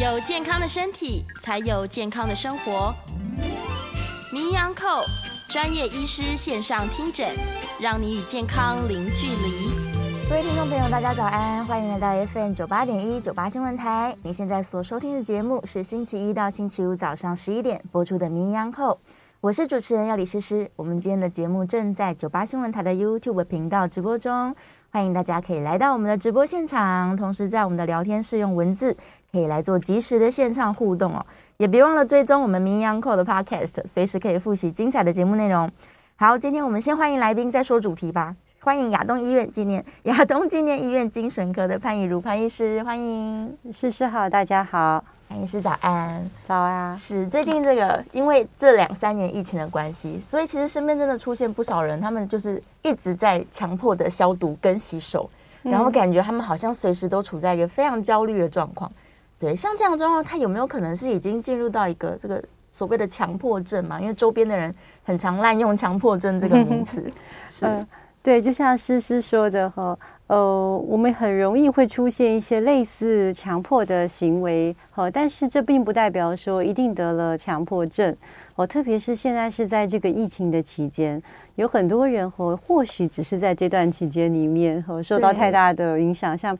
有健康的身体，才有健康的生活。名医扣专业医师线上听诊，让你与健康零距离。各位听众朋友，大家早安，欢迎来到 FM 九八点一九八新闻台。您现在所收听的节目是星期一到星期五早上十一点播出的名医扣，我是主持人要李诗诗。我们今天的节目正在九八新闻台的 YouTube 频道直播中。欢迎大家可以来到我们的直播现场，同时在我们的聊天室用文字可以来做及时的线上互动哦，也别忘了追踪我们名医安扣的 Podcast，随时可以复习精彩的节目内容。好，今天我们先欢迎来宾，再说主题吧。欢迎亚东医院纪念亚东纪念医院精神科的潘怡如潘医师，欢迎诗诗好，大家好。潘医师早安，早啊！是最近这个，因为这两三年疫情的关系，所以其实身边真的出现不少人，他们就是一直在强迫的消毒跟洗手，然后感觉他们好像随时都处在一个非常焦虑的状况。对，像这样的状况，他有没有可能是已经进入到一个这个所谓的强迫症嘛？因为周边的人很常滥用强迫症这个名词。是、呃，对，就像诗诗说的哈。呃，我们很容易会出现一些类似强迫的行为，好，但是这并不代表说一定得了强迫症，哦，特别是现在是在这个疫情的期间，有很多人和或许只是在这段期间里面和受到太大的影响，像，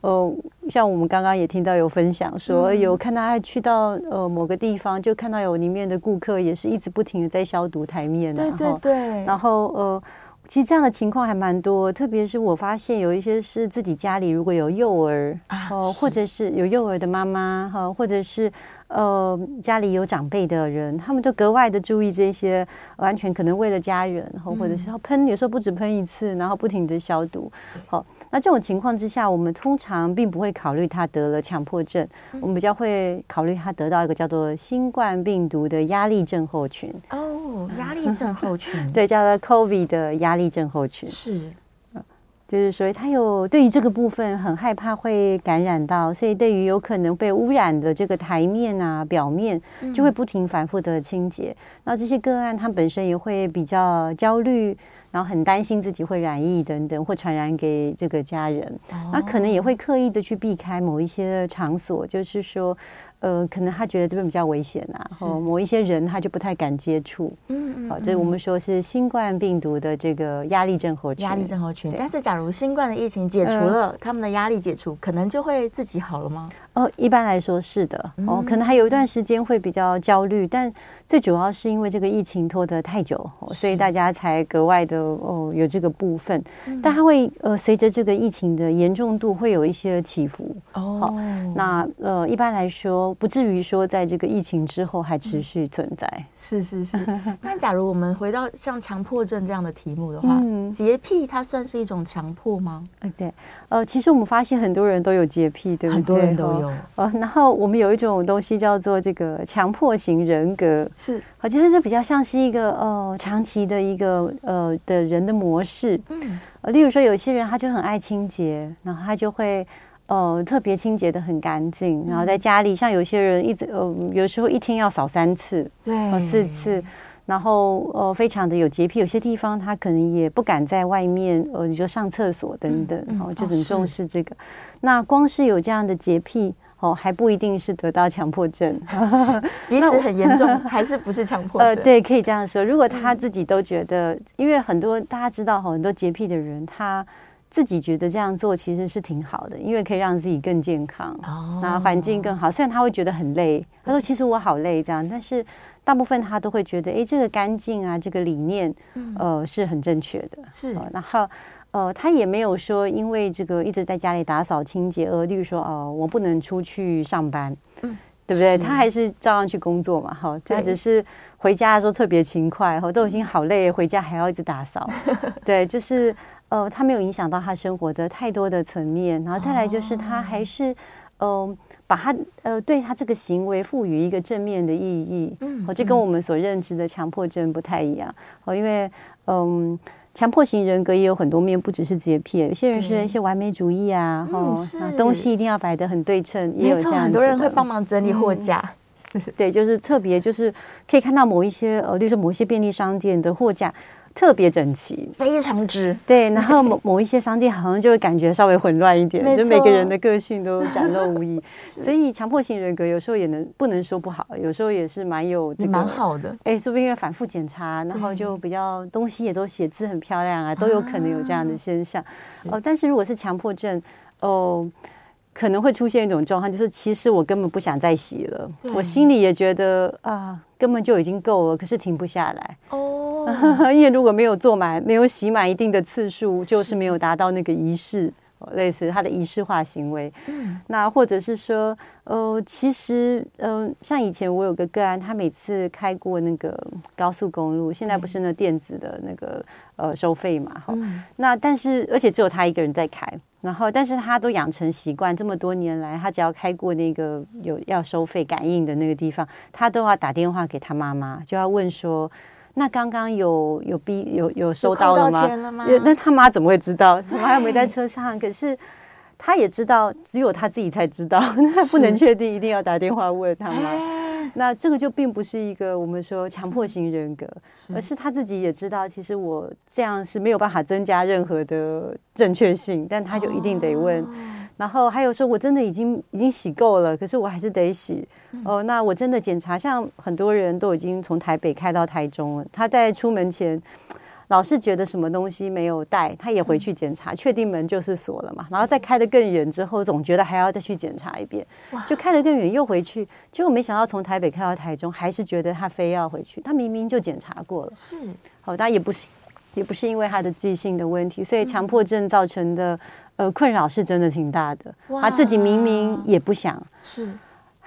呃，像我们刚刚也听到有分享说，有看到他去到呃某个地方，就看到有里面的顾客也是一直不停的在消毒台面，对对对，然后呃。其实这样的情况还蛮多，特别是我发现有一些是自己家里如果有幼儿啊，哦，或者是有幼儿的妈妈哈，或者是呃家里有长辈的人，他们都格外的注意这些，完全可能为了家人，或者是要喷，有时候不止喷一次，然后不停的消毒，好。那这种情况之下，我们通常并不会考虑他得了强迫症，我们比较会考虑他得到一个叫做新冠病毒的压力症候群。哦，压力症候群，对，叫做 COVID 的压力症候群。是，就是所以他有对于这个部分很害怕会感染到，所以对于有可能被污染的这个台面啊、表面，就会不停反复的清洁。那这些个案，他本身也会比较焦虑。然后很担心自己会染疫等等，或传染给这个家人，那可能也会刻意的去避开某一些场所，就是说。呃，可能他觉得这边比较危险啊，然后某一些人他就不太敢接触。嗯嗯，好，这我们说是新冠病毒的这个压力症候群。压力症候群。但是，假如新冠的疫情解除了，他们的压力解除，可能就会自己好了吗？哦，一般来说是的。哦，可能还有一段时间会比较焦虑，但最主要是因为这个疫情拖得太久，所以大家才格外的哦有这个部分。但它会呃随着这个疫情的严重度会有一些起伏。哦，那呃一般来说。不至于说在这个疫情之后还持续存在。嗯、是是是。那假如我们回到像强迫症这样的题目的话，嗯、洁癖它算是一种强迫吗？嗯，对。呃，其实我们发现很多人都有洁癖，对不对？很多人都有。呃，然后我们有一种东西叫做这个强迫型人格，是。我觉得这比较像是一个呃长期的一个呃的人的模式。嗯。呃，例如说有些人他就很爱清洁，然后他就会。呃，特别清洁的很干净，然后在家里，像有些人一直呃，有时候一天要扫三次，对，四次，然后呃，非常的有洁癖。有些地方他可能也不敢在外面，呃，你说上厕所等等，然后就很重视这个。那光是有这样的洁癖，哦，还不一定是得到强迫症，即使很严重，还是不是强迫症？呃，对，可以这样说。如果他自己都觉得，因为很多大家知道，很多洁癖的人，他。自己觉得这样做其实是挺好的，因为可以让自己更健康，那环境更好。虽然他会觉得很累，他说：“其实我好累。”这样，但是大部分他都会觉得：“哎，这个干净啊，这个理念，呃，是很正确的。”是。然后，呃，他也没有说因为这个一直在家里打扫清洁而，例如说，哦，我不能出去上班，嗯，对不对？他还是照样去工作嘛。哈，他只是回家的时候特别勤快，哈，都已经好累，回家还要一直打扫。对，就是。呃，他没有影响到他生活的太多的层面，然后再来就是他还是，嗯，把他呃对他这个行为赋予一个正面的意义，嗯，这跟我们所认知的强迫症不太一样，哦，因为嗯，强迫型人格也有很多面，不只是洁癖，有些人是一些完美主义啊，哦，东西一定要摆得很对称，也有这样，很多人会帮忙整理货架，对，就是特别就是可以看到某一些呃，例如说某一些便利商店的货架。特别整齐，非常直。对，然后某 某一些商店好像就会感觉稍微混乱一点，就每个人的个性都展露无遗。所以强迫型人格有时候也能不能说不好，有时候也是蛮有这个蛮好的。哎，说不定因为反复检查，然后就比较东西也都写字很漂亮啊，都有可能有这样的现象。哦，但是如果是强迫症，哦。可能会出现一种状况，就是其实我根本不想再洗了，我心里也觉得啊，根本就已经够了，可是停不下来哦。因为如果没有做满，没有洗满一定的次数，就是没有达到那个仪式，类似他的仪式化行为。嗯，那或者是说，呃，其实，呃，像以前我有个个案，他每次开过那个高速公路，现在不是那电子的那个呃收费嘛，哈，那但是而且只有他一个人在开。然后，但是他都养成习惯，这么多年来，他只要开过那个有要收费感应的那个地方，他都要打电话给他妈妈，就要问说：“那刚刚有有逼有有收到了吗？”了吗？那他妈怎么会知道？他妈又没在车上，可是他也知道，只有他自己才知道，那他不能确定，一定要打电话问他妈。那这个就并不是一个我们说强迫型人格，而是他自己也知道，其实我这样是没有办法增加任何的正确性，但他就一定得问。然后还有说，我真的已经已经洗够了，可是我还是得洗。哦，那我真的检查，像很多人都已经从台北开到台中了，他在出门前。老是觉得什么东西没有带，他也回去检查，确定门就是锁了嘛。然后再开得更远之后，总觉得还要再去检查一遍，就开得更远又回去，结果没想到从台北开到台中，还是觉得他非要回去。他明明就检查过了，是好，但也不是，也不是因为他的记性的问题，所以强迫症造成的呃困扰是真的挺大的。他自己明明也不想，是。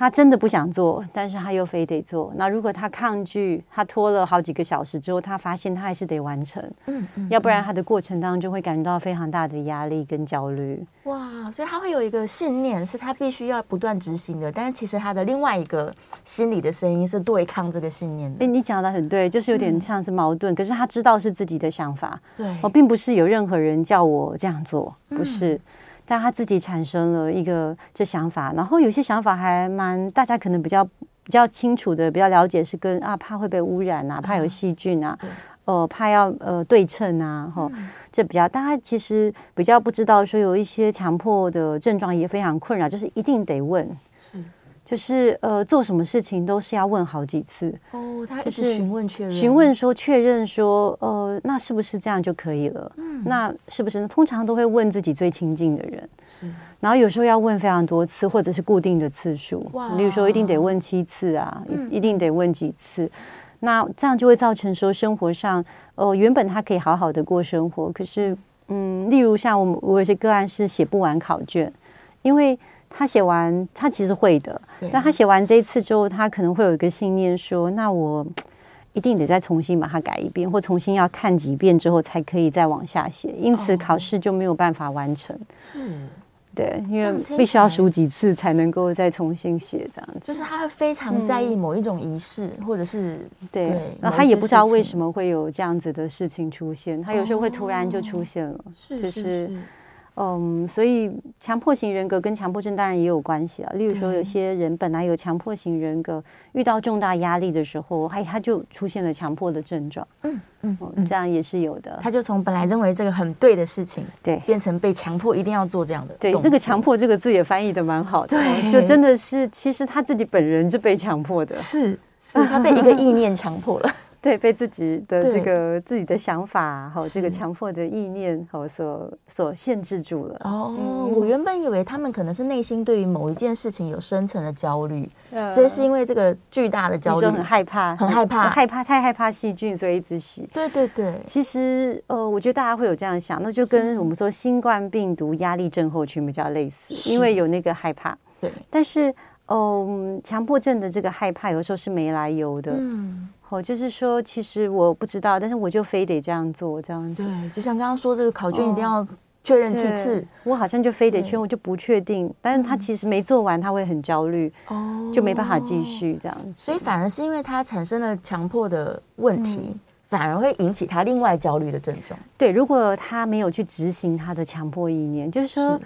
他真的不想做，但是他又非得做。那如果他抗拒，他拖了好几个小时之后，他发现他还是得完成。嗯，嗯，要不然他的过程当中会感觉到非常大的压力跟焦虑。哇，所以他会有一个信念，是他必须要不断执行的。但是其实他的另外一个心理的声音是对抗这个信念的。哎，你讲的很对，就是有点像是矛盾。嗯，可是他知道是自己的想法，对，我并不是有任何人叫我这样做，不是。嗯但他自己产生了一个这想法，然后有些想法还蛮大家可能比较比较清楚的、比较了解，是跟啊怕会被污染啊，怕有细菌啊，呃怕要呃对称啊，哈，这比较大家其实比较不知道说有一些强迫的症状也非常困扰，就是一定得问。是。就是呃，做什么事情都是要问好几次哦。他就是询问确认，询问说确认说，呃，那是不是这样就可以了？嗯，那是不是呢？通常都会问自己最亲近的人，是。然后有时候要问非常多次，或者是固定的次数。哇，比如说一定得问七次啊，嗯、一定得问几次。那这样就会造成说生活上，呃，原本他可以好好的过生活，可是，嗯，例如像我们我有些个案是写不完考卷，因为。他写完，他其实会的，但他写完这一次之后，他可能会有一个信念说：“那我一定得再重新把它改一遍，或重新要看几遍之后才可以再往下写。”因此考试就没有办法完成。是，对，因为必须要数几次才能够再重新写这样子。就是他会非常在意某一种仪式，或者是对，然后他也不知道为什么会有这样子的事情出现。他有时候会突然就出现了，就是。嗯，所以强迫型人格跟强迫症当然也有关系啊。例如说，有些人本来有强迫型人格，遇到重大压力的时候，哎他就出现了强迫的症状。嗯嗯，这样也是有的。他就从本来认为这个很对的事情，对，变成被强迫一定要做这样的。对，那个强迫这个字也翻译的蛮好的。对，就真的是，其实他自己本人是被强迫的。是，是 他被一个意念强迫了。对，被自己的这个自己的想法和这个强迫的意念和所所限制住了。哦，嗯、我原本以为他们可能是内心对于某一件事情有深层的焦虑，呃、所以是因为这个巨大的焦虑，很害怕，很害怕，害怕太害怕细菌，所以一直洗。对对对。其实呃，我觉得大家会有这样想，那就跟我们说新冠病毒压力症候群比较类似，因为有那个害怕。对。但是嗯，强迫症的这个害怕有时候是没来由的。嗯。哦，就是说，其实我不知道，但是我就非得这样做，这样子。对，就像刚刚说，这个考卷一定要确认七次，我好像就非得确认，我就不确定。但是他其实没做完，他会很焦虑，哦，就没办法继续这样子。所以反而是因为他产生了强迫的问题，反而会引起他另外焦虑的症状。对，如果他没有去执行他的强迫意念，就是说，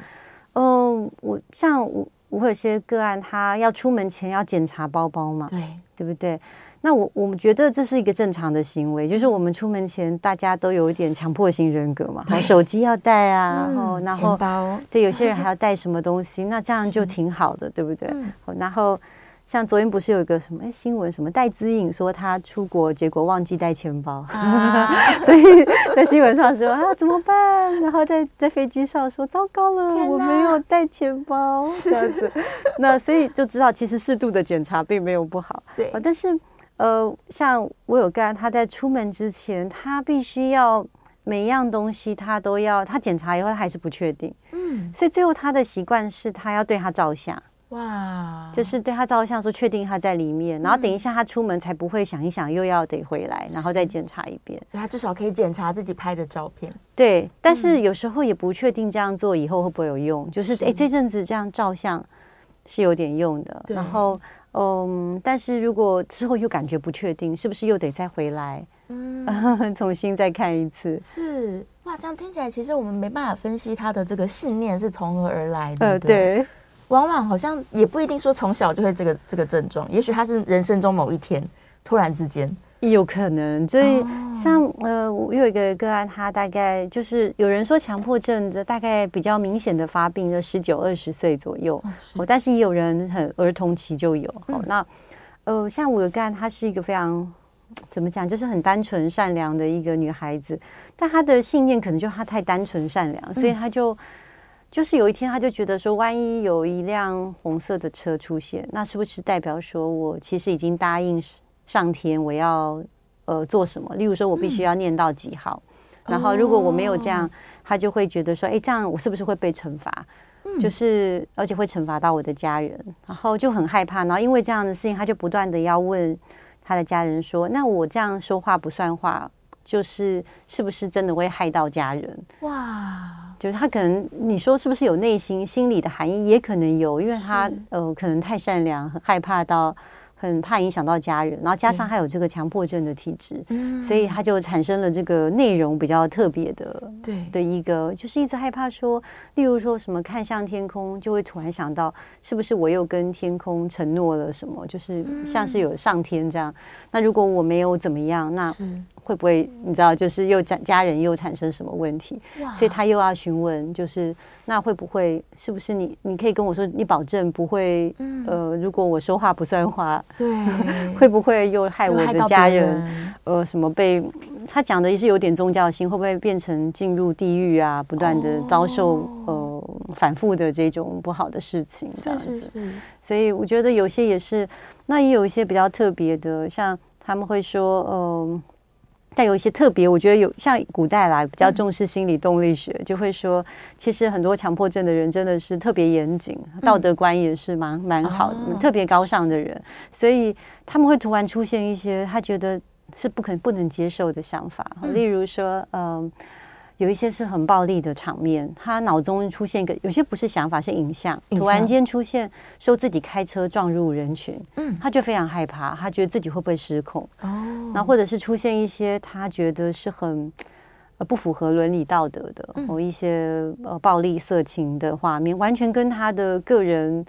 嗯，我像我我有些个案，他要出门前要检查包包嘛，对，对不对？那我我们觉得这是一个正常的行为，就是我们出门前大家都有一点强迫型人格嘛，手机要带啊，然后、嗯、然后钱包，对，有些人还要带什么东西，那这样就挺好的，对不对？嗯、然后。像昨天不是有一个什么新闻，什么戴资颖说她出国，结果忘记带钱包，啊、所以在新闻上说啊怎么办？然后在在飞机上说糟糕了，我没有带钱包这样子。那所以就知道，其实适度的检查并没有不好。对，但是呃，像我有个案，他在出门之前，他必须要每一样东西他都要，他检查以后他还是不确定。嗯，所以最后他的习惯是他要对他照相。哇，就是对他照相说确定他在里面，然后等一下他出门才不会想一想又要得回来，然后再检查一遍。所以他至少可以检查自己拍的照片。对，但是有时候也不确定这样做以后会不会有用。就是哎，这阵子这样照相是有点用的。然后嗯，但是如果之后又感觉不确定，是不是又得再回来，嗯，重新再看一次？是哇，这样听起来其实我们没办法分析他的这个信念是从何而来的。呃，对。往往好像也不一定说从小就会这个这个症状，也许他是人生中某一天突然之间有可能。所以像呃，我有一个个案，他大概就是有人说强迫症的大概比较明显的发病在十九二十岁左右，哦，但是也有人很儿童期就有。哦，那呃，像我的个案，她是一个非常怎么讲，就是很单纯善良的一个女孩子，但她的信念可能就她太单纯善良，所以她就。就是有一天，他就觉得说，万一有一辆红色的车出现，那是不是代表说我其实已经答应上天，我要呃做什么？例如说，我必须要念到几号，嗯、然后如果我没有这样，他就会觉得说，哎，这样我是不是会被惩罚？嗯、就是而且会惩罚到我的家人，然后就很害怕。然后因为这样的事情，他就不断的要问他的家人说，那我这样说话不算话，就是是不是真的会害到家人？哇！就是他可能你说是不是有内心心理的含义，也可能有，因为他呃可能太善良，很害怕到很怕影响到家人，然后加上他有这个强迫症的体质，嗯，所以他就产生了这个内容比较特别的，对。的一个，就是一直害怕说，例如说什么看向天空，就会突然想到是不是我又跟天空承诺了什么，就是像是有上天这样，那如果我没有怎么样，那。会不会你知道，就是又家家人又产生什么问题？所以他又要询问，就是那会不会是不是你？你可以跟我说，你保证不会？呃，如果我说话不算话，对，会不会又害我的家人？呃，什么被他讲的也是有点宗教性，会不会变成进入地狱啊？不断的遭受呃反复的这种不好的事情，这样子。所以我觉得有些也是，那也有一些比较特别的，像他们会说，嗯。但有一些特别，我觉得有像古代来比较重视心理动力学，嗯、就会说，其实很多强迫症的人真的是特别严谨，道德观也是蛮蛮好的，哦、特别高尚的人，所以他们会突然出现一些他觉得是不可不能接受的想法，嗯、例如说，嗯、呃。有一些是很暴力的场面，他脑中出现一个，有些不是想法，是影像，突然间出现，说自己开车撞入人群，嗯，他就非常害怕，他觉得自己会不会失控，哦，那或者是出现一些他觉得是很呃不符合伦理道德的，某一些呃暴力色情的画面，完全跟他的个人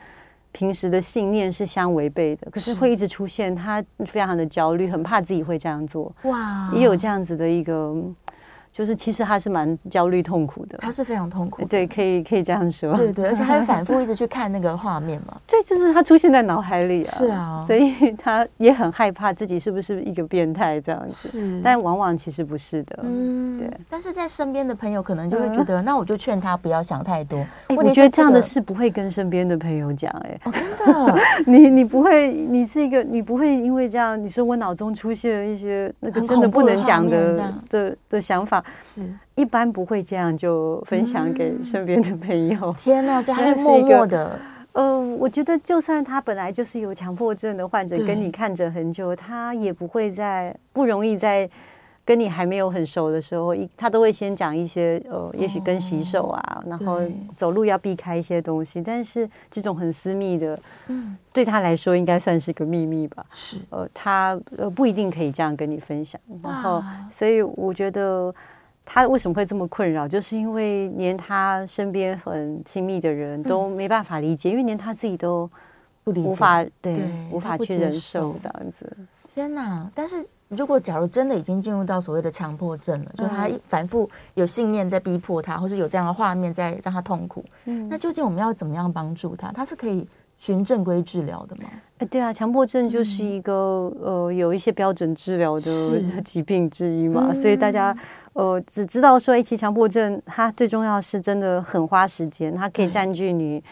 平时的信念是相违背的，可是。会一直出现，他非常的焦虑，很怕自己会这样做，哇，也有这样子的一个。就是其实他是蛮焦虑痛苦的，他是非常痛苦，对，可以可以这样说，对对，而且 还会反复一直去看那个画面嘛，对，就是他出现在脑海里啊，是啊，所以他也很害怕自己是不是一个变态这样子，是，但往往其实不是的，嗯，对。但是在身边的朋友可能就会觉得，那我就劝他不要想太多。我觉得这样的事不会跟身边的朋友讲，哎，哦，真的，你你不会，你是一个，你不会因为这样，你说我脑中出现了一些那个真的不能讲的的的想法。是，一般不会这样就分享给身边的朋友。天哪，这还是默默的。呃，我觉得就算他本来就是有强迫症的患者，跟你看着很久，他也不会在不容易在跟你还没有很熟的时候，一他都会先讲一些呃，也许跟洗手啊，然后走路要避开一些东西。但是这种很私密的，嗯，对他来说应该算是个秘密吧。是，呃，他呃不一定可以这样跟你分享。然后，所以我觉得。他为什么会这么困扰？就是因为连他身边很亲密的人都没办法理解，嗯、因为连他自己都不理无法对，对无法去忍受这样子。天哪！但是如果假如真的已经进入到所谓的强迫症了，嗯、就是他一反复有信念在逼迫他，或是有这样的画面在让他痛苦，嗯，那究竟我们要怎么样帮助他？他是可以循正规治疗的吗？哎，对啊，强迫症就是一个、嗯、呃有一些标准治疗的 疾病之一嘛，所以大家呃只知道说，一期强迫症它最重要是真的很花时间，它可以占据你。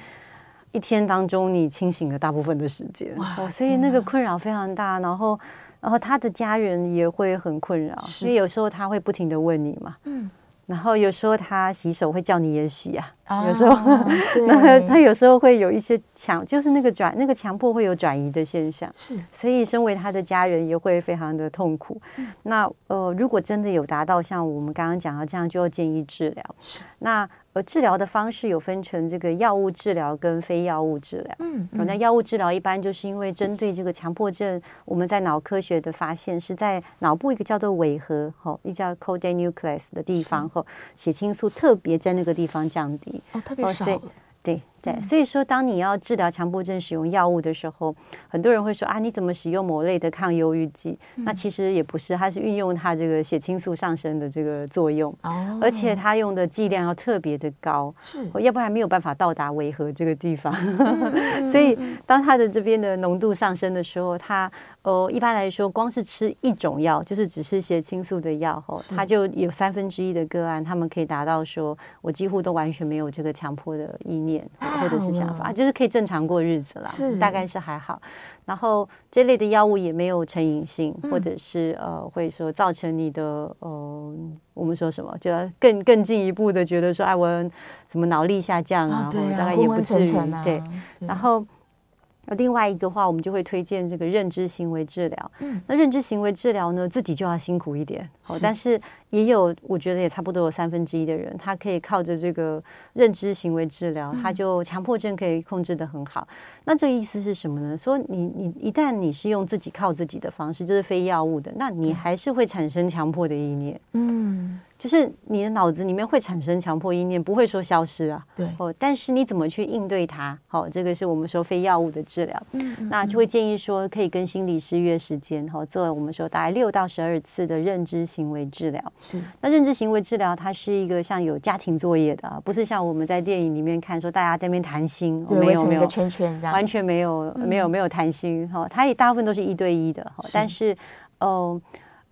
一天当中，你清醒的大部分的时间，哦，所以那个困扰非常大。然后，然后他的家人也会很困扰，因为有时候他会不停的问你嘛，嗯，然后有时候他洗手会叫你也洗啊，啊有时候，那他有时候会有一些强，就是那个转那个强迫会有转移的现象，是，所以身为他的家人也会非常的痛苦。嗯、那呃，如果真的有达到像我们刚刚讲的这样，就要建议治疗。是，那。而治疗的方式有分成这个药物治疗跟非药物治疗。嗯，嗯，那药物治疗一般就是因为针对这个强迫症，我们在脑科学的发现是在脑部一个叫做尾核，吼，一叫 caudate nucleus 的地方，吼，血清素特别在那个地方降低。哦，特别少。对对，所以说，当你要治疗强迫症使用药物的时候，很多人会说啊，你怎么使用某类的抗忧郁剂？那其实也不是，它是运用它这个血清素上升的这个作用，而且它用的剂量要特别的高，是，要不然没有办法到达维和这个地方。所以，当它的这边的浓度上升的时候，它。呃，一般来说，光是吃一种药，就是只吃血清素的药，后它就有三分之一的个案，他们可以达到说，我几乎都完全没有这个强迫的意念或者是想法，就是可以正常过日子了，是大概是还好。然后这类的药物也没有成瘾性，或者是呃，会说造成你的呃，我们说什么，就要更更进一步的觉得说，哎，我什么脑力下降啊，或大概也不至于，对，然后。那另外一个话，我们就会推荐这个认知行为治疗。嗯，那认知行为治疗呢，自己就要辛苦一点，哦，但是也有，我觉得也差不多有三分之一的人，他可以靠着这个认知行为治疗，他就强迫症可以控制的很好。那这个意思是什么呢？说你你一旦你是用自己靠自己的方式，就是非药物的，那你还是会产生强迫的意念。嗯。就是你的脑子里面会产生强迫意念，不会说消失啊。对哦，但是你怎么去应对它？好、哦，这个是我们说非药物的治疗。嗯，嗯，那就会建议说，可以跟心理师约时间，哈、哦，做我们说大概六到十二次的认知行为治疗。是，那认知行为治疗它是一个像有家庭作业的，不是像我们在电影里面看说大家在那边谈心，对，围成一个圈圈这样，完全没有没有没有谈心。哈、哦，它也大部分都是一对一的。哈、哦，但是哦。呃，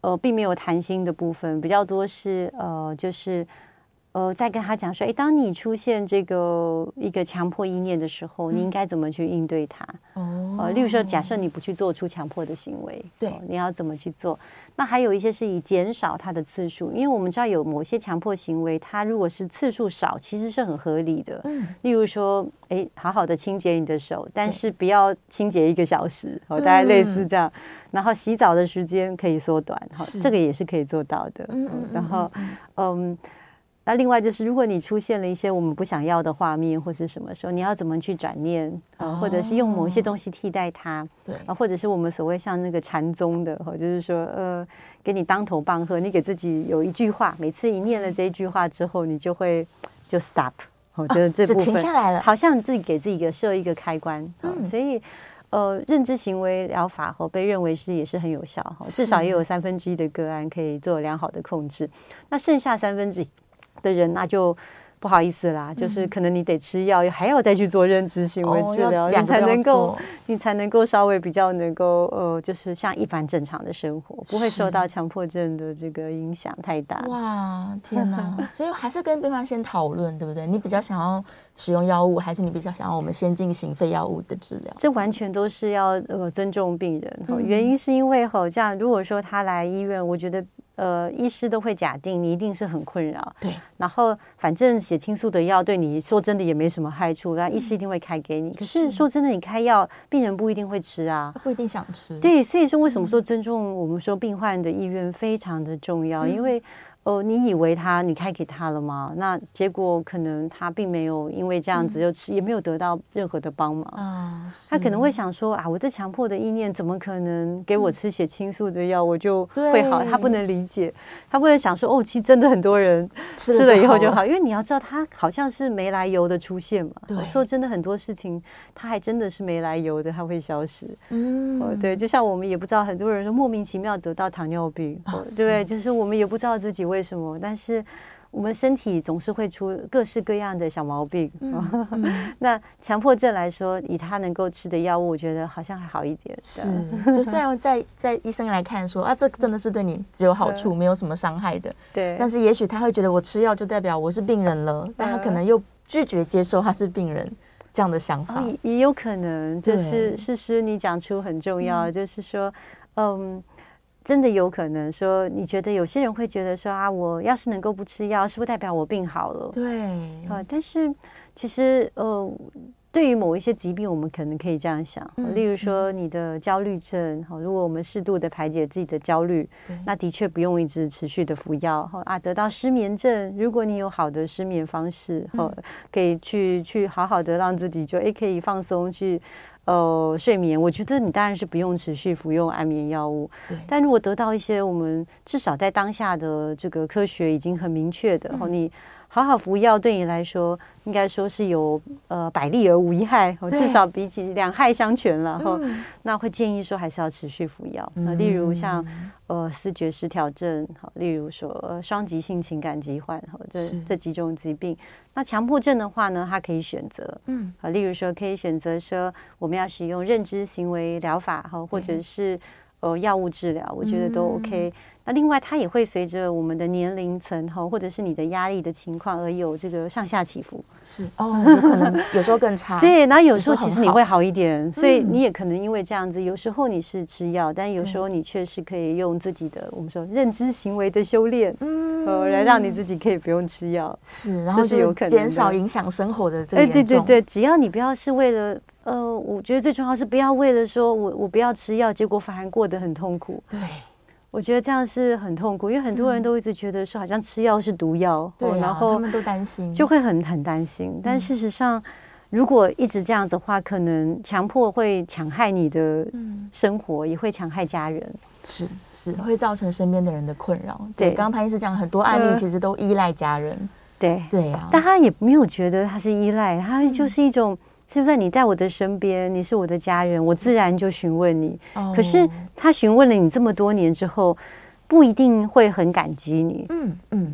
呃并没有谈心的部分，比较多是呃，就是呃，在跟他讲说，哎，当你出现这个一个强迫意念的时候，嗯、你应该怎么去应对它？哦，呃，例如说，假设你不去做出强迫的行为，对、呃，你要怎么去做？那还有一些是以减少它的次数，因为我们知道有某些强迫行为，它如果是次数少，其实是很合理的。嗯，例如说，哎，好好的清洁你的手，但是不要清洁一个小时，哦，大概类似这样。嗯然后洗澡的时间可以缩短，哈，这个也是可以做到的。嗯，然后，嗯，那另外就是，如果你出现了一些我们不想要的画面或是什么时候，你要怎么去转念啊？或者是用某些东西替代它？对啊，或者是我们所谓像那个禅宗的，哈，就是说，呃，给你当头棒喝，你给自己有一句话，每次一念了这一句话之后，你就会就 stop，我觉得这部分停下来了，好像自己给自己一个设一个开关，嗯，所以。呃，认知行为疗法和被认为是也是很有效哈，至少也有三分之一的个案可以做良好的控制，那剩下三分之一的人那就。不好意思啦，就是可能你得吃药，还要再去做认知行为治疗，你才能够，你才能够稍微比较能够呃，就是像一般正常的生活，不会受到强迫症的这个影响太大。哇，天哪！所以还是跟对方先讨论，对不对？你比较想要使用药物，还是你比较想要我们先进行非药物的治疗？这完全都是要呃尊重病人。原因是因为好像如果说他来医院，我觉得。呃，医师都会假定你一定是很困扰，对。然后反正血清素的药对你说真的也没什么害处，那医师一定会开给你。可是说真的，你开药，病人不一定会吃啊，不一定想吃。对，所以说为什么说尊重我们说病患的意愿非常的重要？因为哦，你以为他你开给他了吗？那结果可能他并没有因为这样子就吃，嗯、也没有得到任何的帮忙啊。他可能会想说啊，我这强迫的意念怎么可能给我吃血清素的药，我就会好？他不能理解，他不能想说哦，其实真的很多人 吃了以后就好，因为你要知道，他好像是没来由的出现嘛。对，说真的，很多事情他还真的是没来由的，他会消失。嗯，哦，对，就像我们也不知道，很多人说莫名其妙得到糖尿病，哦、对，就是我们也不知道自己为什么，但是我们身体总是会出各式各样的小毛病。嗯 嗯、那强迫症来说，以他能够吃的药物，我觉得好像还好一点。是，就虽然在在医生来看说啊，这真的是对你只有好处，没有什么伤害的。对。但是也许他会觉得我吃药就代表我是病人了，但他可能又拒绝接受他是病人这样的想法。也、哦、也有可能，就是诗诗你讲出很重要，嗯、就是说，嗯。真的有可能说，你觉得有些人会觉得说啊，我要是能够不吃药，是不是代表我病好了？对啊，但是其实呃，对于某一些疾病，我们可能可以这样想，嗯、例如说你的焦虑症，哈，如果我们适度的排解自己的焦虑，那的确不用一直持续的服药。哈啊，得到失眠症，如果你有好的失眠方式，哈，可以去去好好的让自己就诶可以放松去。呃，睡眠，我觉得你当然是不用持续服用安眠药物。对。但如果得到一些我们至少在当下的这个科学已经很明确的，然后、嗯、你好好服药，对你来说应该说是有呃百利而无一害，至少比起两害相权了。哈、嗯，那会建议说还是要持续服药。那、嗯、例如像呃思觉失调症，好，例如说双极性情感疾患，哈，这这几种疾病。那强迫症的话呢，它可以选择，嗯，啊，例如说可以选择说我们要使用认知行为疗法哈，或者是呃药物治疗，我觉得都 OK。那另外，它也会随着我们的年龄层哈，或者是你的压力的情况而有这个上下起伏。是哦，有可能有时候更差。对，那有时候其实你会好一点，所以你也可能因为这样子，有时候你是吃药，但有时候你却是可以用自己的我们说认知行为的修炼，嗯，来让你自己可以不用吃药。是，然后就有可能减少影响生活的这个。哎，对对对，只要你不要是为了呃，我觉得最重要是不要为了说我我不要吃药，结果反而过得很痛苦。对。我觉得这样是很痛苦，因为很多人都一直觉得说好像吃药是毒药，对、啊，然后他们都担心，就会很很担心。但事实上，如果一直这样子的话，可能强迫会强害你的生活，也会强害家人，是是会造成身边的人的困扰。对，刚刚潘医师讲很多案例，其实都依赖家人。对对呀，但他也没有觉得他是依赖，他就是一种。是不是你在我的身边？你是我的家人，我自然就询问你。可是他询问了你这么多年之后，不一定会很感激你。嗯嗯，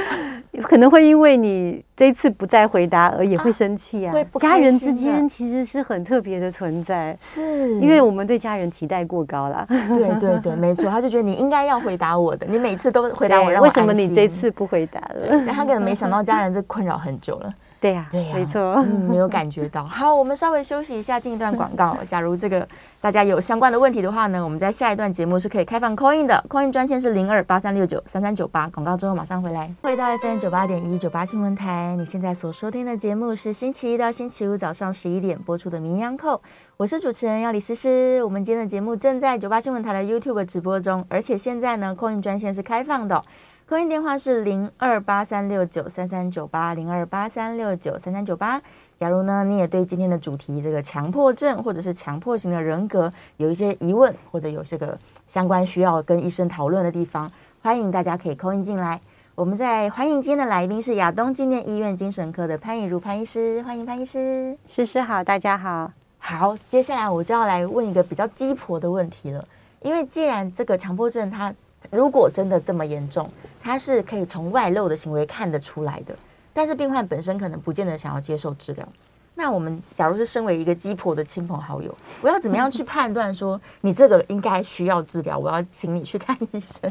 可能会因为你这一次不再回答而也会生气啊。家人之间其实是很特别的存在，是因为我们对家人期待过高了。对对对，没错，他就觉得你应该要回答我的，你每次都回答我，让我。为什么你这次不回答了？他可能没想到 家人这困扰很久了。对呀，对呀，没错，嗯，没有感觉到。好，我们稍微休息一下，进一段广告。假如这个大家有相关的问题的话呢，我们在下一段节目是可以开放 call in 的，call in 专线是零二八三六九三三九八。广告之后马上回来。回到 FM 九八点一九八新闻台，你现在所收听的节目是星期一到星期五早上十一点播出的《名扬扣》，我是主持人要李诗诗。我们今天的节目正在九八新闻台的 YouTube 直播中，而且现在呢，call in 专线是开放的。客运电话是零二八三六九三三九八零二八三六九三三九八。假如呢，你也对今天的主题这个强迫症或者是强迫型的人格有一些疑问，或者有这个相关需要跟医生讨论的地方，欢迎大家可以 call in 进来。我们在欢迎今天的来宾是亚东纪念医院精神科的潘以如潘医师，欢迎潘医师。诗诗好，大家好。好，接下来我就要来问一个比较鸡婆的问题了，因为既然这个强迫症它如果真的这么严重，它是可以从外露的行为看得出来的，但是病患本身可能不见得想要接受治疗。那我们假如是身为一个鸡婆的亲朋好友，我要怎么样去判断说你这个应该需要治疗？我要请你去看医生，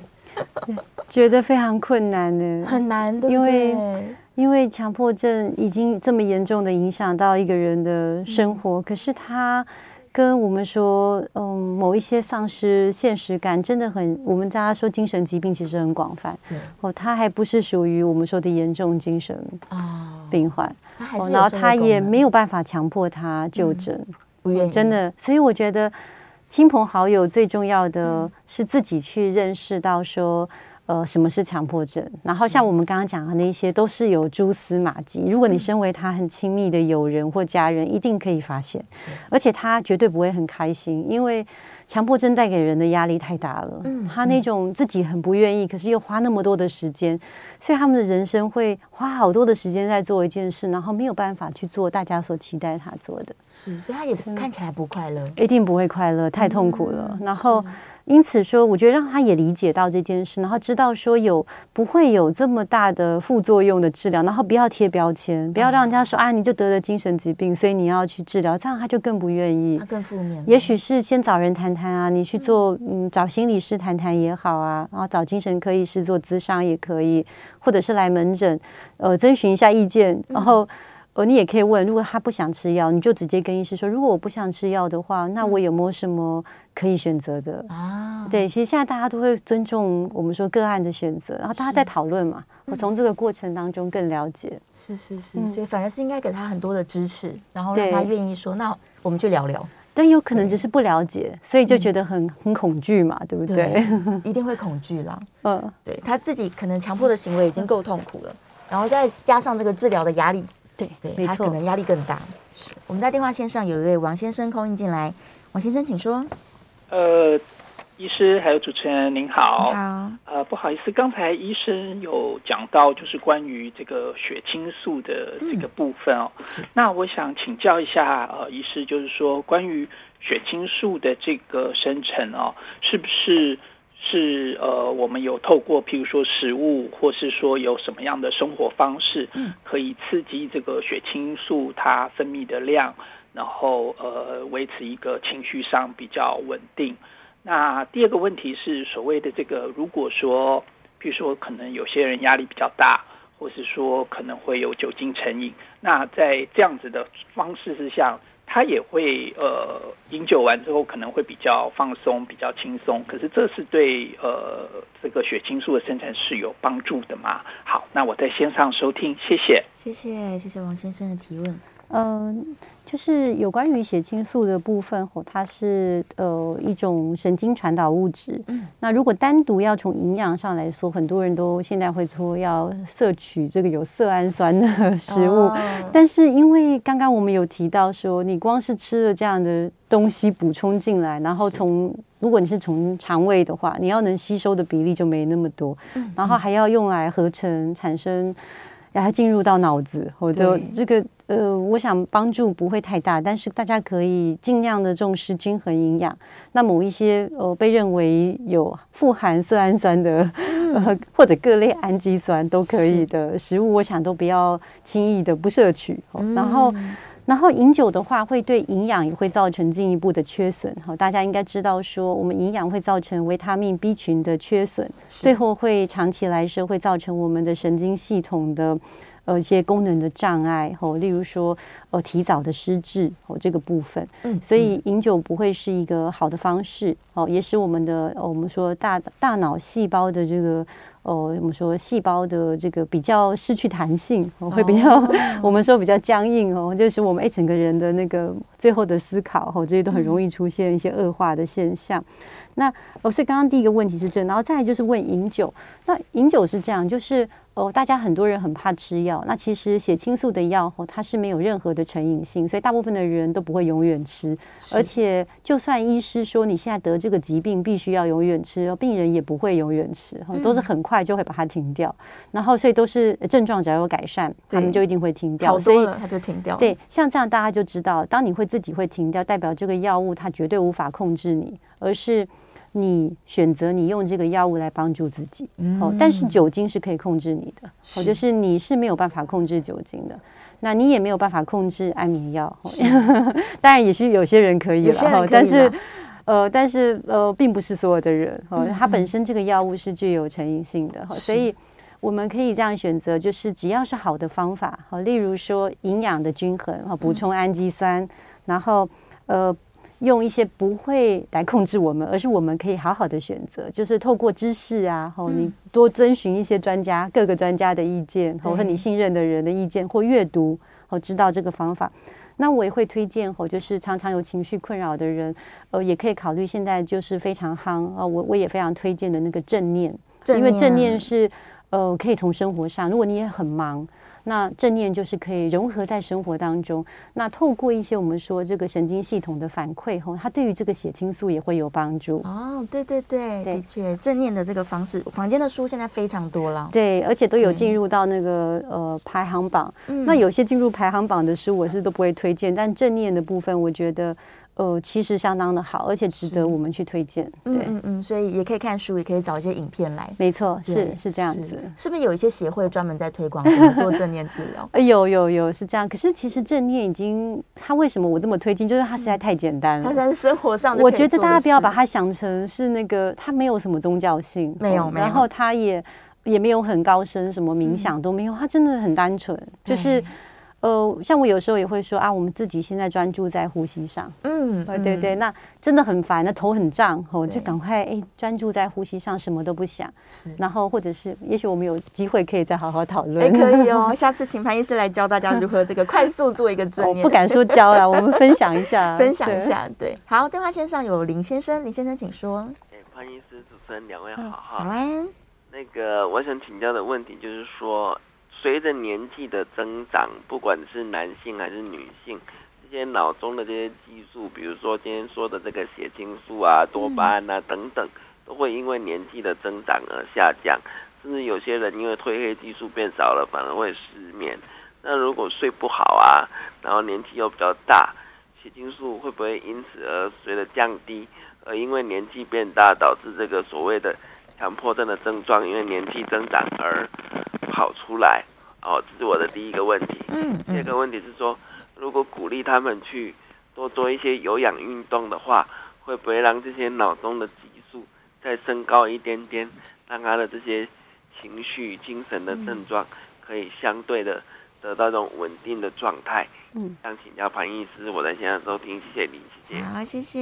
觉得非常困难的，很难的，因为因为强迫症已经这么严重的影响到一个人的生活，嗯、可是他。跟我们说，嗯，某一些丧失现实感，真的很。我们大家说精神疾病其实很广泛，哦，他还不是属于我们说的严重精神病患，哦，然后他也没有办法强迫他就诊，嗯，不愿意，真的。所以我觉得亲朋好友最重要的是自己去认识到说，呃，什么是强迫症？然后像我们刚刚讲的那些，都是有蛛丝马迹。如果你身为他很亲密的友人或家人，一定可以发现，而且他绝对不会很开心，因为强迫症带给人的压力太大了。嗯，他那种自己很不愿意，可是又花那么多的时间，所以他们的人生会花好多的时间在做一件事，然后没有办法去做大家所期待他做的。是，所以他也是看起来不快乐，一定不会快乐，太痛苦了。然后。因此说，我觉得让他也理解到这件事，然后知道说有不会有这么大的副作用的治疗，然后不要贴标签，不要让人家说啊，你就得了精神疾病，所以你要去治疗，这样他就更不愿意，他更负面。也许是先找人谈谈啊，你去做嗯，找心理师谈谈也好啊，然后找精神科医师做咨商也可以，或者是来门诊，呃，征询一下意见，然后。呃，你也可以问，如果他不想吃药，你就直接跟医师说，如果我不想吃药的话，那我有没有什么可以选择的啊？对，其实现在大家都会尊重我们说个案的选择，然后大家在讨论嘛，我从这个过程当中更了解。是是是，嗯，所以反而是应该给他很多的支持，然后让他愿意说，那我们去聊聊。但有可能只是不了解，所以就觉得很很恐惧嘛，对不对？对，一定会恐惧啦。嗯，对，他自己可能强迫的行为已经够痛苦了，然后再加上这个治疗的压力。对对，他可能压力更大。是，我们在电话线上有一位王先生 call in 进来，王先生请说。呃，医师还有主持人您好。你好。呃，不好意思，刚才医生有讲到就是关于这个血清素的这个部分哦。嗯、那我想请教一下呃，医师就是说关于血清素的这个生成哦，是不是？是呃，我们有透过譬如说食物，或是说有什么样的生活方式，嗯可以刺激这个血清素它分泌的量，然后呃维持一个情绪上比较稳定。那第二个问题是所谓的这个，如果说譬如说可能有些人压力比较大，或是说可能会有酒精成瘾，那在这样子的方式之下。他也会呃饮酒完之后可能会比较放松，比较轻松。可是这是对呃这个血清素的生成是有帮助的吗？好，那我在线上收听，谢谢，谢谢，谢谢王先生的提问。嗯，就是有关于血清素的部分，吼，它是呃一种神经传导物质。嗯，那如果单独要从营养上来说，很多人都现在会说要摄取这个有色氨酸的食物，哦、但是因为刚刚我们有提到说，你光是吃了这样的东西补充进来，然后从如果你是从肠胃的话，你要能吸收的比例就没那么多，嗯、然后还要用来合成产生。然后进入到脑子，或者这个呃，我想帮助不会太大，但是大家可以尽量的重视均衡营养。那某一些呃被认为有富含色氨酸的，呃，或者各类氨基酸都可以的食物，我想都不要轻易的不摄取。然后。然后饮酒的话，会对营养也会造成进一步的缺损。好，大家应该知道说，我们营养会造成维他命 B 群的缺损，最后会长期来说会造成我们的神经系统的呃一些功能的障碍。哦，例如说呃提早的失智哦这个部分。嗯，所以饮酒不会是一个好的方式。哦，也使我们的我们说大大脑细胞的这个。哦，我们说细胞的这个比较失去弹性，会比较、oh. 我们说比较僵硬哦，就是我们哎整个人的那个最后的思考哦，这些都很容易出现一些恶化的现象。嗯、那哦，所以刚刚第一个问题是这，然后再来就是问饮酒，那饮酒是这样，就是。哦，大家很多人很怕吃药，那其实血清素的药哦，它是没有任何的成瘾性，所以大部分的人都不会永远吃。而且，就算医师说你现在得这个疾病必须要永远吃，病人也不会永远吃，都是很快就会把它停掉。嗯、然后，所以都是症状只要有改善，他们就一定会停掉。所以他就停掉。对，像这样大家就知道，当你会自己会停掉，代表这个药物它绝对无法控制你，而是。你选择你用这个药物来帮助自己，哦，但是酒精是可以控制你的，哦，就是你是没有办法控制酒精的，那你也没有办法控制安眠药，当然也许有些人可以了，但是呃，但是呃，并不是所有的人，哦，它本身这个药物是具有成瘾性的，所以我们可以这样选择，就是只要是好的方法，好，例如说营养的均衡，哈，补充氨基酸，然后呃。用一些不会来控制我们，而是我们可以好好的选择，就是透过知识啊，吼，你多征询一些专家、各个专家的意见，和你信任的人的意见，或阅读，哦，知道这个方法。那我也会推荐，吼，就是常常有情绪困扰的人，呃，也可以考虑现在就是非常夯啊，我我也非常推荐的那个正念。因为正念是呃可以从生活上，如果你也很忙。那正念就是可以融合在生活当中。那透过一些我们说这个神经系统的反馈吼，它对于这个血清素也会有帮助。哦，对对对，对的确，正念的这个方式，房间的书现在非常多了。对，而且都有进入到那个呃排行榜。嗯，那有些进入排行榜的书，我是都不会推荐。但正念的部分，我觉得。呃，其实相当的好，而且值得我们去推荐。对，嗯嗯嗯，所以也可以看书，也可以找一些影片来。没错，是是这样子是。是不是有一些协会专门在推广做正念治疗？呃，有有有是这样。可是其实正念已经，它为什么我这么推荐？就是它实在太简单了。它在生活上，我觉得大家不要把它想成是那个，它没有什么宗教性，没有没有。然后它也也没有很高深，什么冥想都没有，它真的很单纯，就是。呃，像我有时候也会说啊，我们自己现在专注在呼吸上，嗯，对对对，那真的很烦，那头很胀，哦，就赶快哎专注在呼吸上，什么都不想，是，然后或者是，也许我们有机会可以再好好讨论，哎，可以哦，下次请潘医师来教大家如何这个快速做一个正念，我不敢说教了，我们分享一下，分享一下，对，好，电话线上有林先生，林先生请说，哎，潘医师，主持人两位好哈，好啊，那个我想请教的问题就是说。随着年纪的增长，不管是男性还是女性，这些脑中的这些激素，比如说今天说的这个血清素啊、多巴胺啊等等，都会因为年纪的增长而下降。甚至有些人因为褪黑激素变少了，反而会失眠。那如果睡不好啊，然后年纪又比较大，血清素会不会因此而随着降低？而因为年纪变大，导致这个所谓的强迫症的症状，因为年纪增长而跑出来。哦，这是我的第一个问题。嗯，第二个问题是说，如果鼓励他们去多做一些有氧运动的话，会不会让这些脑中的激素再升高一点点，让他的这些情绪、精神的症状可以相对的得到这种稳定的状态？嗯，想请教潘医师，我在现在收听，谢谢你，谢谢。好，谢谢。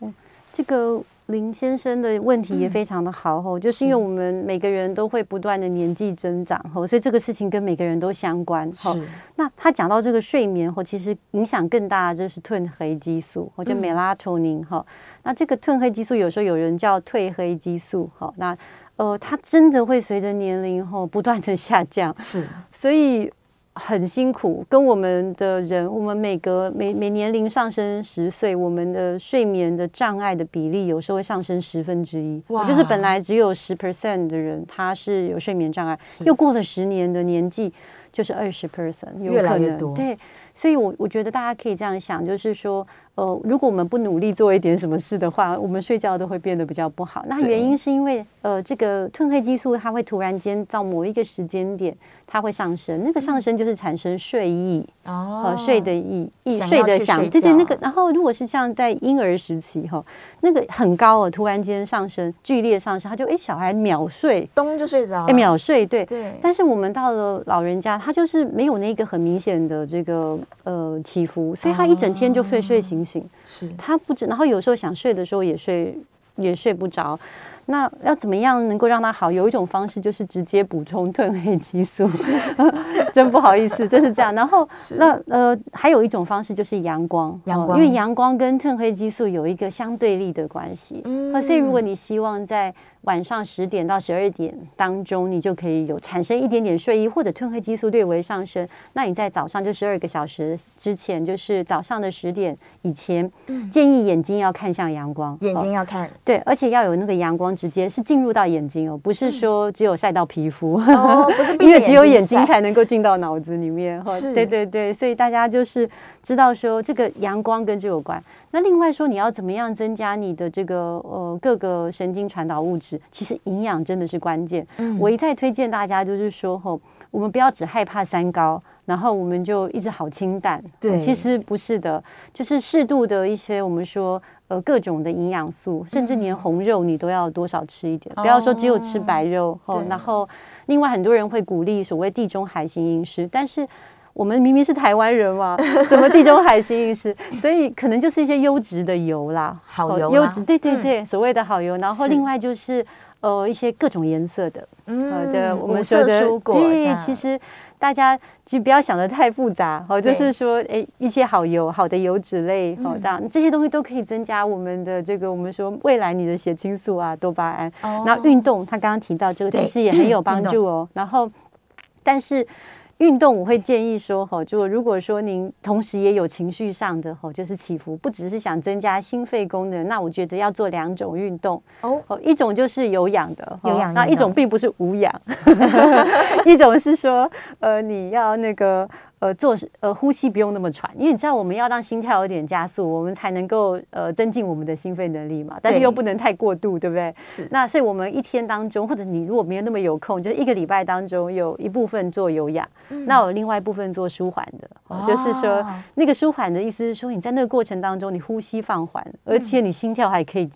嗯，这个。林先生的问题也非常的好吼，就是因为我们每个人都会不断的年纪增长吼，所以这个事情跟每个人都相关吼。那他讲到这个睡眠吼，其实影响更大的就是褪黑激素或者 melatonin 哈。那这个褪黑激素有时候有人叫褪黑激素哈。那呃，它真的会随着年龄后不断的下降，是，所以。很辛苦，跟我们的人，我们每隔每每年龄上升十岁，我们的睡眠的障碍的比例有时候会上升十分之一。哇！就是本来只有十 percent 的人，他是有睡眠障碍，又过了十年的年纪，就是二十 percent，有可能，越来越多。对，所以我我觉得大家可以这样想，就是说。呃，如果我们不努力做一点什么事的话，我们睡觉都会变得比较不好。那原因是因为，呃，这个褪黑激素它会突然间到某一个时间点，它会上升。那个上升就是产生睡意哦、呃，睡的意意睡的想，对对，那个。然后如果是像在婴儿时期哈，那个很高哦，突然间上升，剧烈上升，他就哎小孩秒睡，咚就睡着，哎秒睡，对对。但是我们到了老人家，他就是没有那个很明显的这个呃起伏，所以他一整天就睡睡醒醒。是他不止，然后有时候想睡的时候也睡也睡不着。那要怎么样能够让它好？有一种方式就是直接补充褪黑激素。真不好意思，就是这样。然后那呃，还有一种方式就是阳光，阳光，因为阳光跟褪黑激素有一个相对立的关系。嗯，所以如果你希望在晚上十点到十二点当中，你就可以有产生一点点睡意，或者褪黑激素略微上升。那你在早上就十二个小时之前，就是早上的十点以前，嗯、建议眼睛要看向阳光，眼睛要看、哦、对，而且要有那个阳光直接是进入到眼睛哦，不是说只有晒到皮肤，嗯哦、不是因为只有眼睛才能够进到脑子里面。哈、哦，对对对，所以大家就是知道说这个阳光跟这有关。那另外说，你要怎么样增加你的这个呃各个神经传导物质？其实营养真的是关键。嗯，我一再推荐大家就是说，吼，我们不要只害怕三高，然后我们就一直好清淡。对，其实不是的，就是适度的一些我们说呃各种的营养素，甚至连红肉你都要多少吃一点，不要说只有吃白肉。哦，然后另外很多人会鼓励所谓地中海型饮食，但是。我们明明是台湾人嘛，怎么地中海型饮食？所以可能就是一些优质的油啦，好油，优质，对对对，所谓的好油。然后另外就是呃一些各种颜色的，嗯，对，我们说的对，其实大家其实不要想的太复杂，哦，就是说，哎，一些好油、好的油脂类，哦，这样这些东西都可以增加我们的这个，我们说未来你的血清素啊、多巴胺。哦。然后运动，他刚刚提到这个，其实也很有帮助哦。然后，但是。运动我会建议说哈，就如果说您同时也有情绪上的哈，就是起伏，不只是想增加心肺功能，那我觉得要做两种运动。哦，一种就是有氧的，有氧，那一种并不是无氧，一种是说呃你要那个。呃，做呃呼吸不用那么喘，因为你知道我们要让心跳有点加速，我们才能够呃增进我们的心肺能力嘛。但是又不能太过度，对不对？是。那所以我们一天当中，或者你如果没有那么有空，就一个礼拜当中有一部分做有氧，嗯、那有另外一部分做舒缓的，哦、就是说那个舒缓的意思是说你在那个过程当中你呼吸放缓，而且你心跳还可以。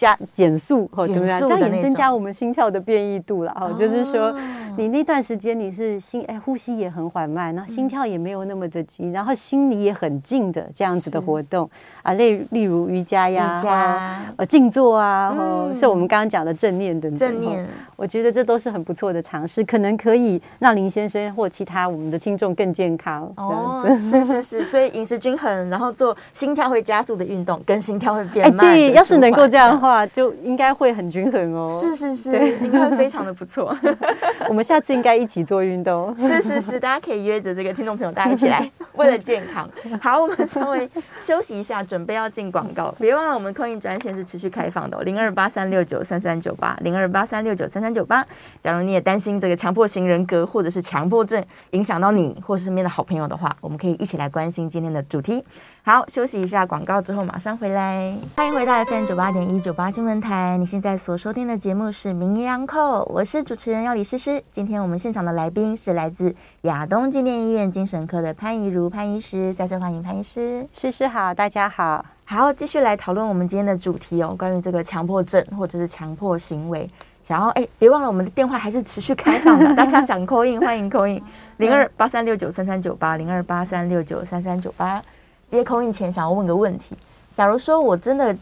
加减速，或，怎么样？这样也增加我们心跳的变异度了，哦，就是说，你那段时间你是心，哎，呼吸也很缓慢，然后心跳也没有那么的急，然后心里也很静的这样子的活动啊，例例如瑜伽呀，瑜伽，呃，静坐啊，哦，是我们刚刚讲的正念等等，正念，我觉得这都是很不错的尝试，可能可以让林先生或其他我们的听众更健康。哦，是是是，所以饮食均衡，然后做心跳会加速的运动，跟心跳会变慢。对，要是能够这样的话。就应该会很均衡哦，是是是，对，应该会非常的不错。我们下次应该一起做运动，是是是，大家可以约着这个听众朋友，大家一起来，为了健康。好，我们稍微休息一下，准备要进广告。别忘了，我们空运专线是持续开放的哦，零二八三六九三三九八，零二八三六九三三九八。假如你也担心这个强迫型人格或者是强迫症影响到你或身边的好朋友的话，我们可以一起来关心今天的主题。好，休息一下广告之后马上回来。欢迎回到 FM 九八点一九八新闻台，你现在所收听的节目是《名医央叩》，我是主持人要李诗诗。今天我们现场的来宾是来自亚东纪念医院精神科的潘怡如潘医师，再次欢迎潘医师。诗诗好，大家好。好，继续来讨论我们今天的主题哦，关于这个强迫症或者是强迫行为。想要哎，别忘了我们的电话还是持续开放的，大家想 call in 欢迎 call in 零二八三六九三三九八零二八三六九三三九八。接 call in 前，想要问个问题：假如说我真的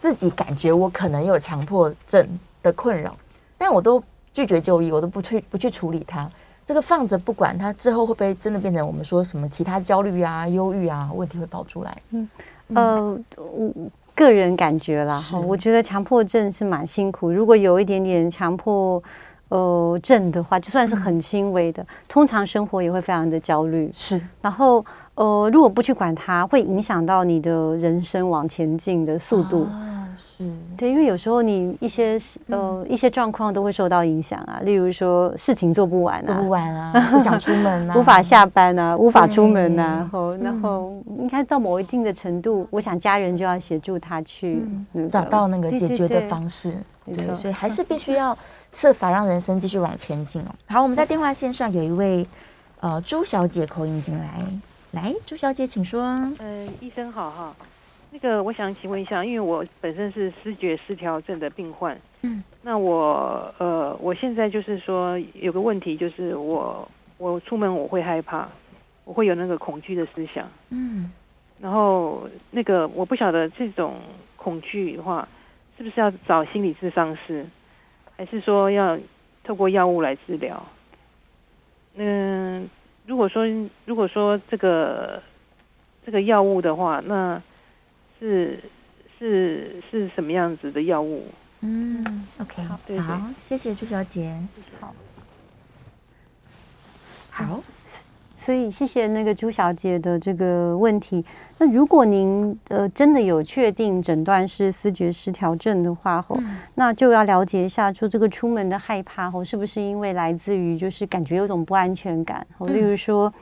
自己感觉我可能有强迫症的困扰，但我都拒绝就医，我都不去不去处理它，这个放着不管，它之后会不会真的变成我们说什么其他焦虑啊、忧郁啊问题会跑出来？嗯，呃，我个人感觉啦，哈，我觉得强迫症是蛮辛苦。如果有一点点强迫呃症的话，就算是很轻微的，通常生活也会非常的焦虑。是，然后。呃，如果不去管它，会影响到你的人生往前进的速度。啊，是对，因为有时候你一些呃一些状况都会受到影响啊，例如说事情做不完啊，做不完啊，不想出门啊，无法下班啊，无法出门啊，然后然后应该到某一定的程度，我想家人就要协助他去找到那个解决的方式。对，所以还是必须要设法让人生继续往前进哦。好，我们在电话线上有一位呃朱小姐 call in 进来。来，朱小姐，请说。嗯，医生好哈。那个，我想请问一下，因为我本身是视觉失调症的病患。嗯。那我呃，我现在就是说有个问题，就是我我出门我会害怕，我会有那个恐惧的思想。嗯。然后那个我不晓得这种恐惧的话，是不是要找心理咨商师，还是说要透过药物来治疗？嗯。如果说如果说这个这个药物的话，那是是是什么样子的药物？嗯，OK，好，对对好，谢谢朱小姐。好，好，所以谢谢那个朱小姐的这个问题。那如果您呃真的有确定诊断是思觉失调症的话，吼、嗯，那就要了解一下，说这个出门的害怕，吼，是不是因为来自于就是感觉有种不安全感，吼，例如说。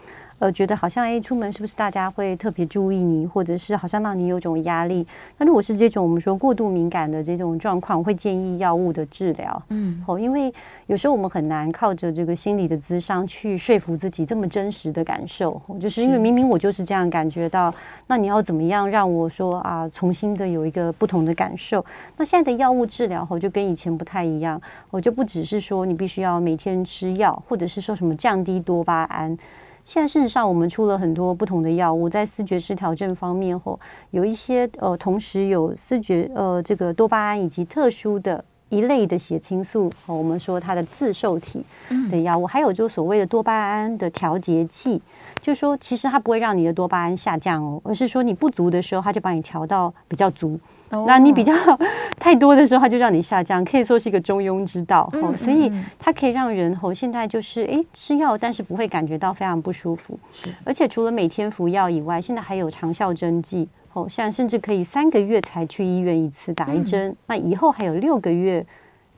呃，觉得好像哎，出门是不是大家会特别注意你，或者是好像让你有种压力？那如果是这种我们说过度敏感的这种状况，我会建议药物的治疗。嗯，哦，因为有时候我们很难靠着这个心理的咨商去说服自己这么真实的感受，就是因为明明我就是这样感觉到，那你要怎么样让我说啊，重新的有一个不同的感受？那现在的药物治疗后就跟以前不太一样，我就不只是说你必须要每天吃药，或者是说什么降低多巴胺。现在事实上，我们出了很多不同的药物，在思觉失调症方面，后有一些呃，同时有思觉呃这个多巴胺以及特殊的一类的血清素，我们说它的自受体的药物，还有就所谓的多巴胺的调节剂，就是说其实它不会让你的多巴胺下降哦，而是说你不足的时候，它就把你调到比较足。那你比较太多的时候，它就让你下降，可以说是一个中庸之道。哦，所以它可以让人哦，现在就是哎吃药，但是不会感觉到非常不舒服。而且除了每天服药以外，现在还有长效针剂。哦，像甚至可以三个月才去医院一次打一针，那以后还有六个月。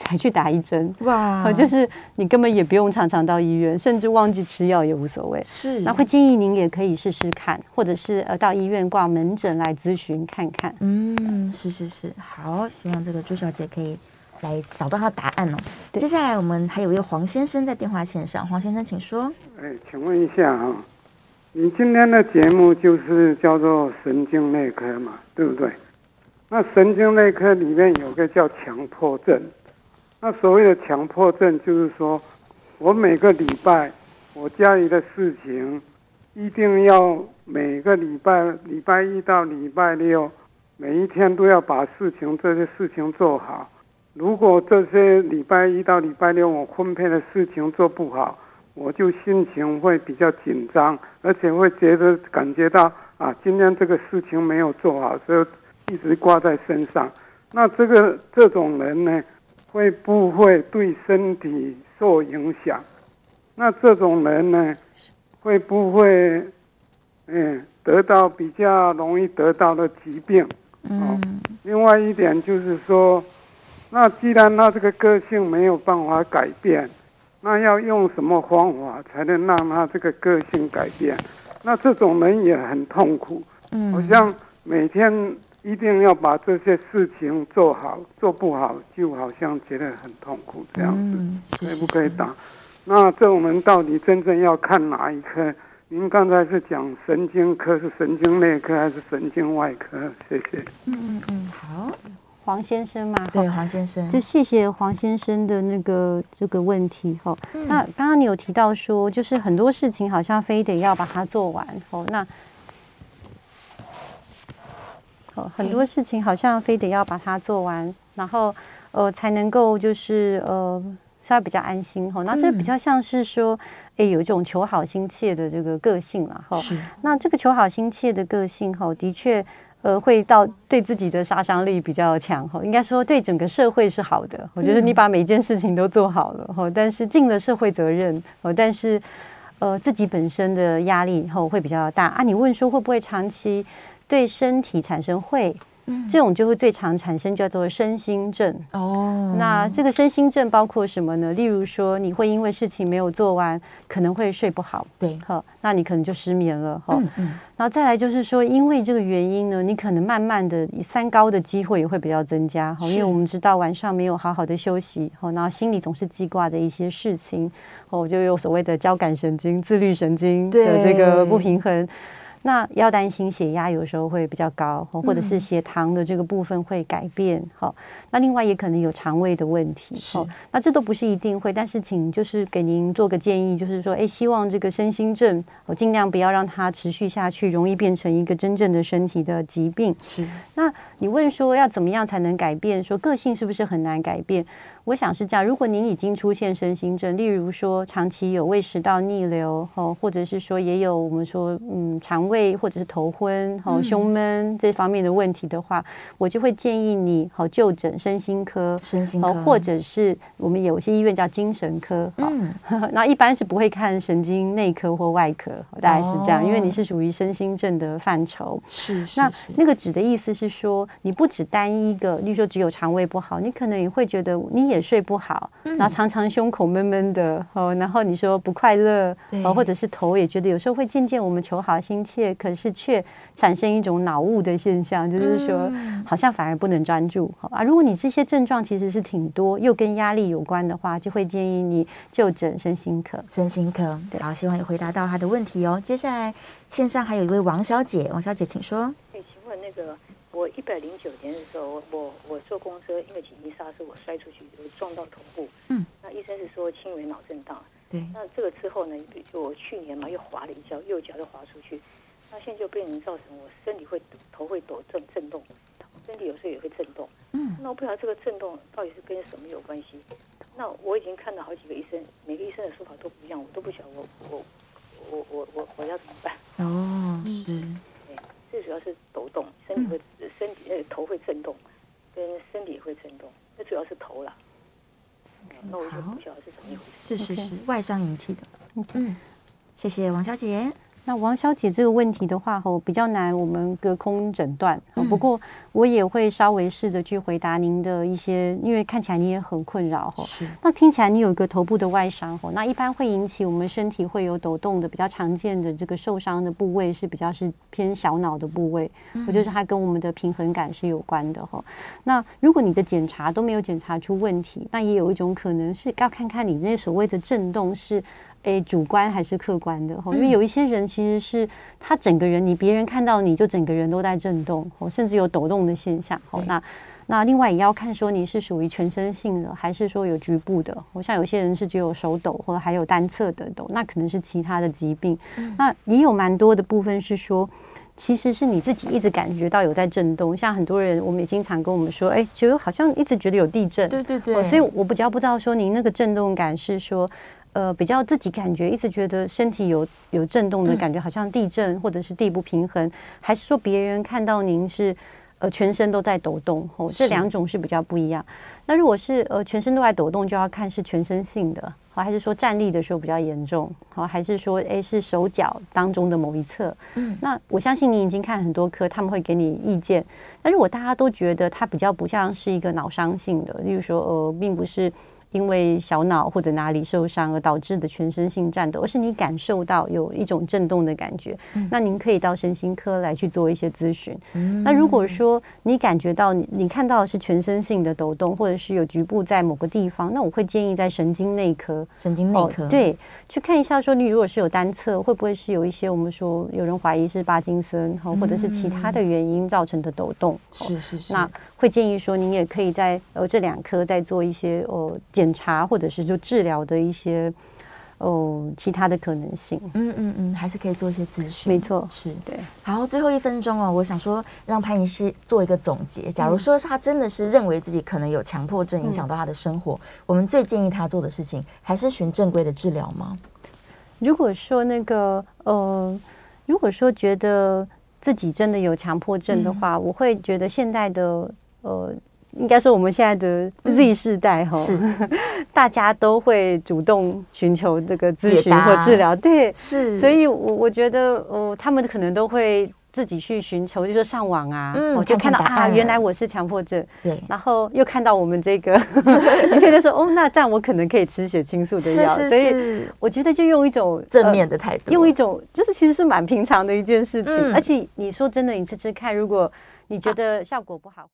才去打一针哇！就是你根本也不用常常到医院，甚至忘记吃药也无所谓。是，那会建议您也可以试试看，或者是呃到医院挂门诊来咨询看看。嗯，是是是，好，希望这个朱小姐可以来找到她的答案哦。接下来我们还有一位黄先生在电话线上，黄先生请说。哎，请问一下啊，你今天的节目就是叫做神经内科嘛，对不对？那神经内科里面有个叫强迫症。那所谓的强迫症，就是说，我每个礼拜我家里的事情，一定要每个礼拜礼拜一到礼拜六，每一天都要把事情这些事情做好。如果这些礼拜一到礼拜六我分配的事情做不好，我就心情会比较紧张，而且会觉得感觉到啊，今天这个事情没有做好，所以一直挂在身上。那这个这种人呢？会不会对身体受影响？那这种人呢，会不会嗯得到比较容易得到的疾病？嗯。另外一点就是说，那既然他这个个性没有办法改变，那要用什么方法才能让他这个个性改变？那这种人也很痛苦。嗯。好像每天。一定要把这些事情做好，做不好就好像觉得很痛苦这样子，嗯、可以不可以打？那这我们到底真正要看哪一科？您刚才是讲神经科，是神经内科还是神经外科？谢谢。嗯嗯嗯，好，黄先生嘛，对，黄先生，就谢谢黄先生的那个这个问题哈。嗯、那刚刚你有提到说，就是很多事情好像非得要把它做完哦，那。哦，很多事情好像非得要把它做完，然后呃才能够就是呃稍微比较安心哈、哦。那这比较像是说，哎，有一种求好心切的这个个性了哈。那这个求好心切的个性哈、哦，的确呃会到对自己的杀伤力比较强哈、哦。应该说对整个社会是好的，我觉得你把每件事情都做好了哈、哦，但是尽了社会责任哦，但是呃自己本身的压力以后会比较大啊。你问说会不会长期？对身体产生会，这种就会最常产生叫做身心症。哦，那这个身心症包括什么呢？例如说，你会因为事情没有做完，可能会睡不好。对，好，那你可能就失眠了。哈，嗯嗯。然后再来就是说，因为这个原因呢，你可能慢慢的三高的机会也会比较增加。哈，因为我们知道晚上没有好好的休息，哈，然后心里总是记挂着一些事情，哦，就有所谓的交感神经、自律神经的这个不平衡。那要担心血压有时候会比较高，或者是血糖的这个部分会改变，好。那另外也可能有肠胃的问题，好。那这都不是一定会，但是请就是给您做个建议，就是说，哎，希望这个身心症，我尽量不要让它持续下去，容易变成一个真正的身体的疾病。是。那你问说要怎么样才能改变？说个性是不是很难改变？我想是这样，如果您已经出现身心症，例如说长期有胃食道逆流，哦，或者是说也有我们说嗯肠胃或者是头昏、哦胸闷这方面的问题的话，嗯、我就会建议你好就诊身心科，身心科，或者是我们有些医院叫精神科，嗯，那一般是不会看神经内科或外科，大概是这样，哦、因为你是属于身心症的范畴，是，是，是，那那个指的意思是说，你不只单一个，例如说只有肠胃不好，你可能也会觉得你。也睡不好，然后常常胸口闷闷的哦，然后你说不快乐哦，或者是头也觉得有时候会渐渐我们求好心切，可是却产生一种脑雾的现象，就是说好像反而不能专注好啊。如果你这些症状其实是挺多，又跟压力有关的话，就会建议你就诊身心科。身心科，对，好，希望有回答到他的问题哦。接下来线上还有一位王小姐，王小姐请说。请问那个。我一百零九年的时候，我我我坐公车，因为紧急刹车，我摔出去，我撞到头部。嗯，那医生是说轻微脑震荡。对，那这个之后呢，就我去年嘛又滑了一跤，右脚又滑出去，那现在就被人造成我身体会头会抖震震动，身体有时候也会震动。嗯，那我不晓得这个震动到底是跟什么有关系。那我已经看到好几个医生，每个医生的说法都不一样，我都不晓得我我我我我我要怎么办？哦，是，对，最主要是抖动，身体会、嗯、身体呃头会震动，跟身体也会震动，那主要是头啦。Okay, 那我就不晓得是怎么一回事。是是是，外伤引起的。嗯，谢谢王小姐。那王小姐这个问题的话，吼比较难，我们隔空诊断。不过我也会稍微试着去回答您的一些，因为看起来你也很困扰，吼。是。那听起来你有一个头部的外伤，吼，那一般会引起我们身体会有抖动的比较常见的这个受伤的部位是比较是偏小脑的部位，我就是它跟我们的平衡感是有关的，吼。那如果你的检查都没有检查出问题，那也有一种可能是要看看你那所谓的震动是。诶，主观还是客观的？因为有一些人其实是他整个人，你别人看到你就整个人都在震动，甚至有抖动的现象。那那另外也要看说你是属于全身性的，还是说有局部的。我像有些人是只有手抖，或者还有单侧的抖，那可能是其他的疾病。那也有蛮多的部分是说，其实是你自己一直感觉到有在震动。像很多人，我们也经常跟我们说，哎，觉得好像一直觉得有地震。对对对。所以我比较不知道说您那个震动感是说。呃，比较自己感觉一直觉得身体有有震动的感觉，好像地震或者是地不平衡，嗯、还是说别人看到您是呃全身都在抖动？哦，这两种是比较不一样。那如果是呃全身都在抖动，就要看是全身性的，好，还是说站立的时候比较严重？好，还是说诶是手脚当中的某一侧？嗯，那我相信你已经看很多科，他们会给你意见。那如果大家都觉得它比较不像是一个脑伤性的，例如说呃并不是。因为小脑或者哪里受伤而导致的全身性颤抖，而是你感受到有一种震动的感觉，嗯、那您可以到身心科来去做一些咨询。嗯、那如果说你感觉到你你看到的是全身性的抖动，或者是有局部在某个地方，那我会建议在神经内科。神经内科、哦、对，去看一下，说你如果是有单侧，会不会是有一些我们说有人怀疑是帕金森，或者是其他的原因造成的抖动？是是是。那会建议说，您也可以在呃这两科再做一些呃。检查或者是就治疗的一些哦其他的可能性，嗯嗯嗯，还是可以做一些咨询，没错，是对。好，最后一分钟哦，我想说让潘医师做一个总结。假如说他真的是认为自己可能有强迫症影响到他的生活，嗯、我们最建议他做的事情还是寻正规的治疗吗？如果说那个呃，如果说觉得自己真的有强迫症的话，嗯、我会觉得现在的呃。应该说，我们现在的 Z 世代哈，是。大家都会主动寻求这个咨询或治疗，对，是。所以，我我觉得，呃，他们可能都会自己去寻求，就是上网啊，我就看到啊，原来我是强迫症，对。然后又看到我们这个，你可以说，哦，那这样我可能可以吃血清素的药，所以我觉得就用一种正面的态度，用一种就是其实是蛮平常的一件事情。而且你说真的，你吃吃看，如果你觉得效果不好。